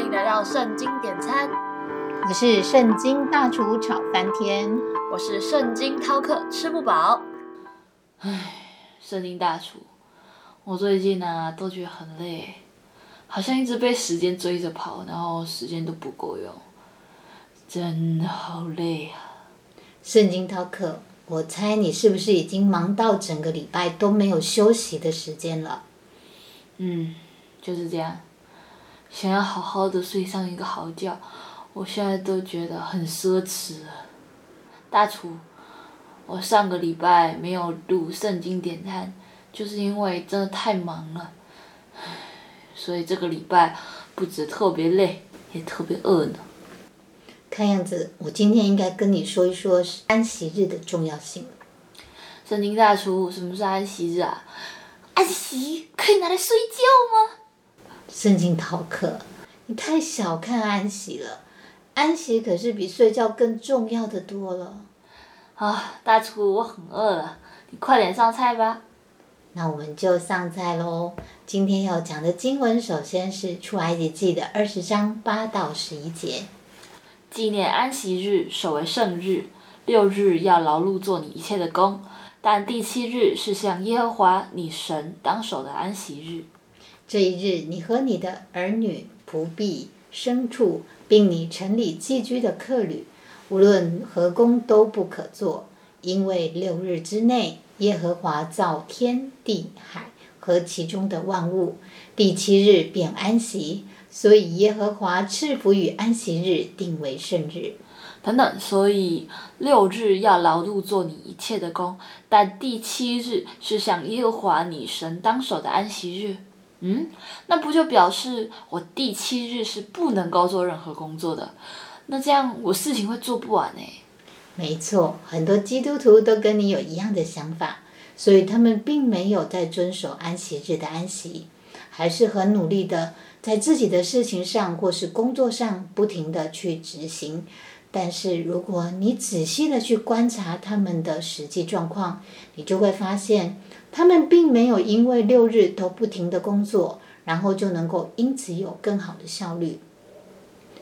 欢迎来到圣经点餐，我是圣经大厨炒翻天，我是圣经饕客吃不饱。唉，圣经大厨，我最近呢都觉得很累，好像一直被时间追着跑，然后时间都不够用，真的好累啊！圣经饕客，我猜你是不是已经忙到整个礼拜都没有休息的时间了？嗯，就是这样。想要好好的睡上一个好觉，我现在都觉得很奢侈了。大厨，我上个礼拜没有录圣经点餐，就是因为真的太忙了，所以这个礼拜不止特别累，也特别饿呢。看样子，我今天应该跟你说一说安息日的重要性。圣经大厨，什么是安息日啊？安息可以拿来睡觉吗？圣经逃课，你太小看安息了，安息可是比睡觉更重要的多了。啊，大厨，我很饿了，你快点上菜吧。那我们就上菜喽。今天要讲的经文，首先是出埃及记的二十章八到十一节。纪念安息日，守为圣日。六日要劳碌做你一切的工，但第七日是向耶和华你神当守的安息日。这一日，你和你的儿女、仆婢、牲畜，并你城里寄居的客旅，无论何工都不可做，因为六日之内，耶和华造天地海和其中的万物，第七日便安息，所以耶和华赐福与安息日，定为圣日。等等，所以六日要劳碌做你一切的工，但第七日是向耶和华你神当守的安息日。嗯，那不就表示我第七日是不能够做任何工作的？那这样我事情会做不完呢。没错，很多基督徒都跟你有一样的想法，所以他们并没有在遵守安息日的安息，还是很努力的在自己的事情上或是工作上不停的去执行。但是如果你仔细的去观察他们的实际状况，你就会发现。他们并没有因为六日都不停的工作，然后就能够因此有更好的效率。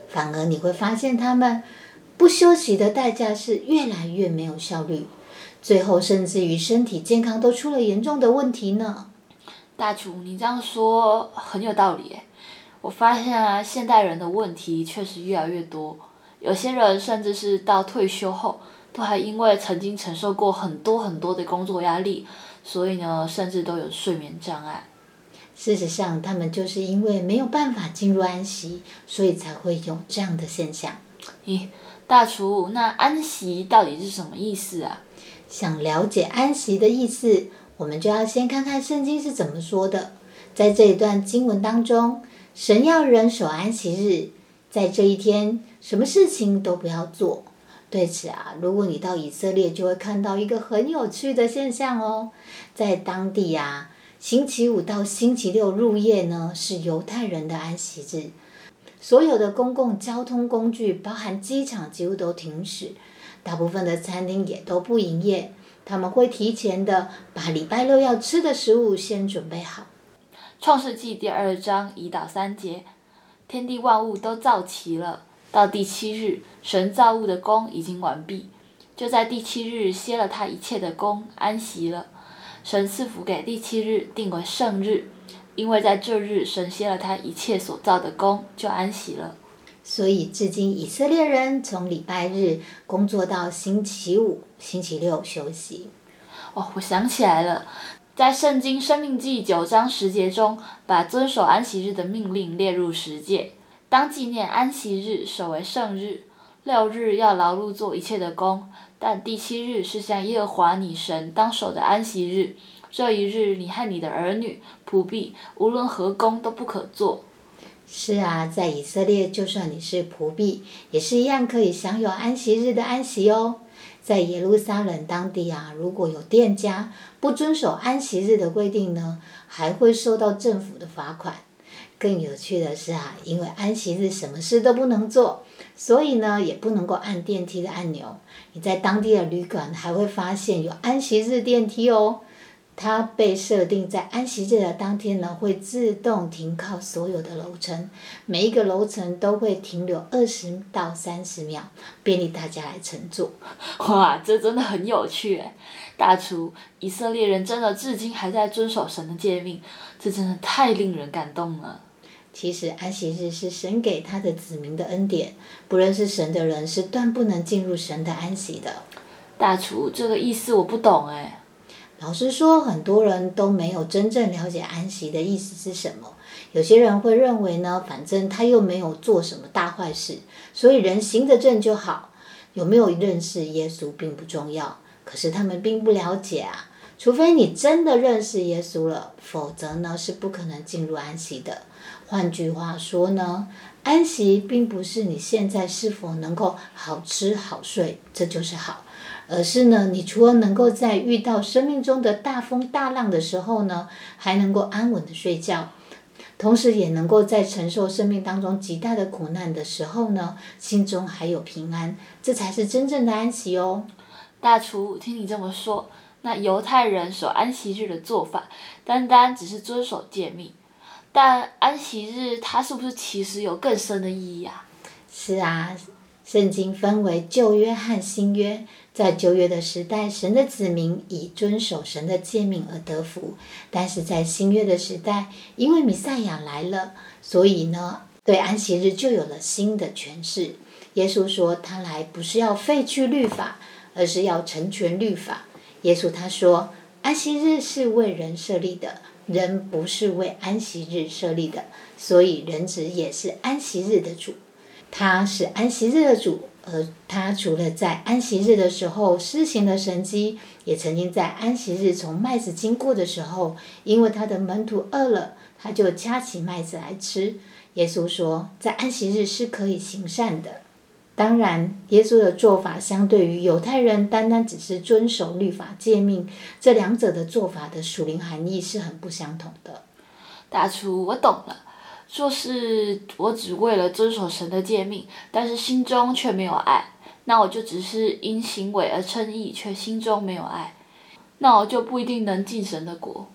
反而你会发现，他们不休息的代价是越来越没有效率，最后甚至于身体健康都出了严重的问题呢。大厨，你这样说很有道理我发现啊，现代人的问题确实越来越多，有些人甚至是到退休后，都还因为曾经承受过很多很多的工作压力。所以呢，甚至都有睡眠障碍。事实上，他们就是因为没有办法进入安息，所以才会有这样的现象。咦，大厨，那安息到底是什么意思啊？想了解安息的意思，我们就要先看看圣经是怎么说的。在这一段经文当中，神要人守安息日，在这一天，什么事情都不要做。对此啊，如果你到以色列，就会看到一个很有趣的现象哦。在当地啊，星期五到星期六入夜呢，是犹太人的安息日，所有的公共交通工具，包含机场，几乎都停驶，大部分的餐厅也都不营业。他们会提前的把礼拜六要吃的食物先准备好。创世纪第二章一到三节，天地万物都造齐了。到第七日，神造物的功已经完毕，就在第七日歇了他一切的功，安息了。神赐福给第七日，定为圣日，因为在这日神歇了他一切所造的功，就安息了。所以至今以色列人从礼拜日工作到星期五、星期六休息。哦，我想起来了，在圣经生命记九章十节中，把遵守安息日的命令列入十诫。当纪念安息日，守为圣日。六日要劳碌做一切的工，但第七日是向耶和华你神当守的安息日。这一日，你和你的儿女、仆婢，无论何工都不可做。是啊，在以色列，就算你是仆婢，也是一样可以享有安息日的安息哦。在耶路撒冷当地啊，如果有店家不遵守安息日的规定呢，还会受到政府的罚款。更有趣的是啊，因为安息日什么事都不能做，所以呢也不能够按电梯的按钮。你在当地的旅馆还会发现有安息日电梯哦。它被设定在安息日的当天呢，会自动停靠所有的楼层，每一个楼层都会停留二十到三十秒，便利大家来乘坐。哇，这真的很有趣诶！大厨，以色列人真的至今还在遵守神的诫命，这真的太令人感动了。其实安息日是神给他的子民的恩典，不认识神的人是断不能进入神的安息的。大厨，这个意思我不懂诶。老实说，很多人都没有真正了解安息的意思是什么。有些人会认为呢，反正他又没有做什么大坏事，所以人行得正就好。有没有认识耶稣并不重要，可是他们并不了解啊。除非你真的认识耶稣了，否则呢是不可能进入安息的。换句话说呢，安息并不是你现在是否能够好吃好睡，这就是好。而是呢，你除了能够在遇到生命中的大风大浪的时候呢，还能够安稳的睡觉，同时也能够在承受生命当中极大的苦难的时候呢，心中还有平安，这才是真正的安息哦。大厨，听你这么说，那犹太人守安息日的做法，单单只是遵守诫命，但安息日它是不是其实有更深的意义啊？是啊，圣经分为旧约和新约。在旧约的时代，神的子民以遵守神的诫命而得福；但是在新约的时代，因为弥赛亚来了，所以呢，对安息日就有了新的诠释。耶稣说，他来不是要废去律法，而是要成全律法。耶稣他说，安息日是为人设立的，人不是为安息日设立的，所以人子也是安息日的主，他是安息日的主。而他除了在安息日的时候施行了神迹，也曾经在安息日从麦子经过的时候，因为他的门徒饿了，他就掐起麦子来吃。耶稣说，在安息日是可以行善的。当然，耶稣的做法相对于犹太人单单只是遵守律法诫命，这两者的做法的属灵含义是很不相同的。大厨，我懂了。说是我只为了遵守神的诫命，但是心中却没有爱，那我就只是因行为而称义，却心中没有爱，那我就不一定能进神的国。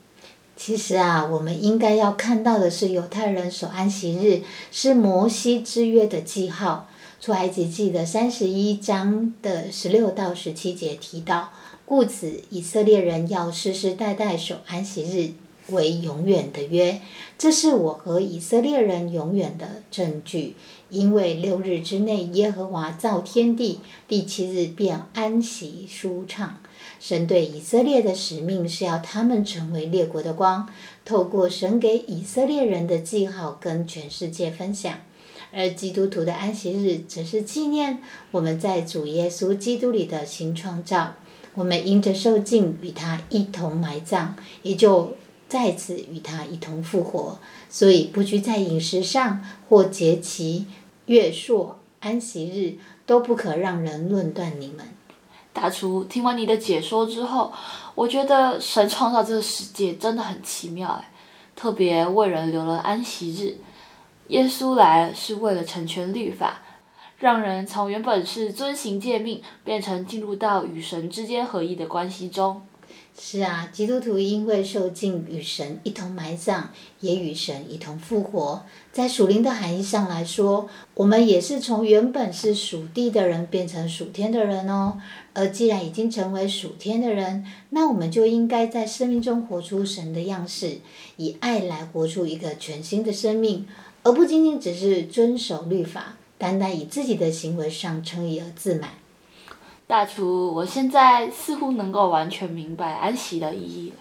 其实啊，我们应该要看到的是，犹太人守安息日是摩西之约的记号。出埃及记的三十一章的十六到十七节提到，故此以色列人要世世代代守安息日。为永远的约，这是我和以色列人永远的证据。因为六日之内，耶和华造天地，第七日便安息舒畅。神对以色列的使命是要他们成为列国的光，透过神给以色列人的记号，跟全世界分享。而基督徒的安息日，则是纪念我们在主耶稣基督里的新创造。我们因着受尽与他一同埋葬，也就。再次与他一同复活，所以不拘在饮食上或节期、月朔、安息日，都不可让人论断你们。大厨，听完你的解说之后，我觉得神创造这个世界真的很奇妙哎，特别为人留了安息日。耶稣来是为了成全律法，让人从原本是遵行诫命，变成进入到与神之间合一的关系中。是啊，基督徒因为受尽与神一同埋葬，也与神一同复活。在属灵的含义上来说，我们也是从原本是属地的人变成属天的人哦。而既然已经成为属天的人，那我们就应该在生命中活出神的样式，以爱来活出一个全新的生命，而不仅仅只是遵守律法，单单以自己的行为上称义而自满。大厨，我现在似乎能够完全明白安息的意义了。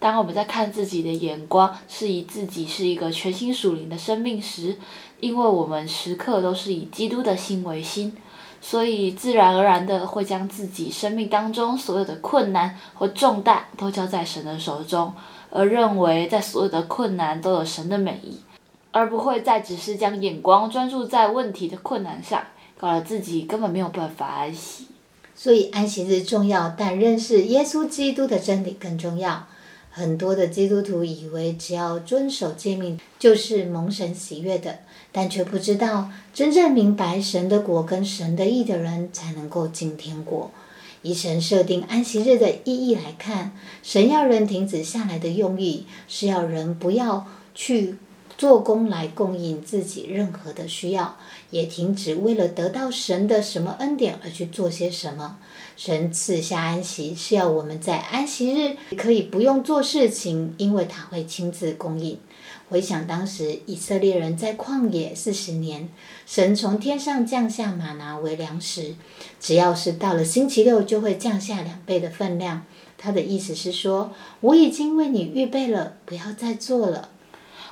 当我们在看自己的眼光是以自己是一个全新属灵的生命时，因为我们时刻都是以基督的心为心，所以自然而然的会将自己生命当中所有的困难和重担都交在神的手中，而认为在所有的困难都有神的美意，而不会再只是将眼光专注在问题的困难上，搞得自己根本没有办法安息。所以安息日重要，但认识耶稣基督的真理更重要。很多的基督徒以为只要遵守诫命就是蒙神喜悦的，但却不知道真正明白神的国跟神的义的人才能够进天国。以神设定安息日的意义来看，神要人停止下来的用意，是要人不要去做工来供应自己任何的需要，也停止为了得到神的什么恩典而去做些什么。神赐下安息，是要我们在安息日可以不用做事情，因为他会亲自供应。回想当时以色列人在旷野四十年，神从天上降下玛拿为粮食，只要是到了星期六，就会降下两倍的分量。他的意思是说，我已经为你预备了，不要再做了。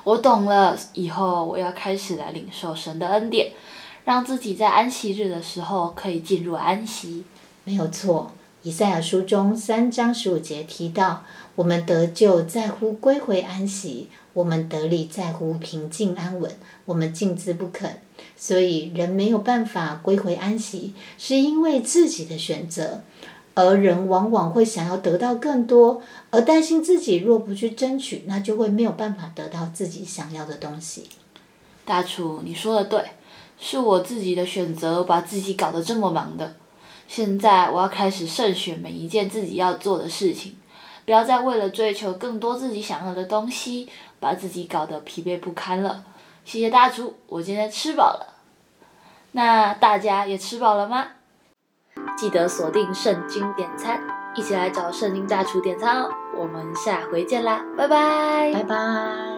我懂了，以后我要开始来领受神的恩典，让自己在安息日的时候可以进入安息。没有错，以赛亚书中三章十五节提到，我们得救在乎归回安息。我们得力在乎平静安稳，我们静之不肯，所以人没有办法归回安息，是因为自己的选择。而人往往会想要得到更多，而担心自己若不去争取，那就会没有办法得到自己想要的东西。大厨，你说的对，是我自己的选择，把自己搞得这么忙的。现在我要开始慎选每一件自己要做的事情。不要再为了追求更多自己想要的东西，把自己搞得疲惫不堪了。谢谢大厨，我今天吃饱了。那大家也吃饱了吗？记得锁定圣经点餐，一起来找圣经大厨点餐哦。我们下回见啦，拜拜，拜拜。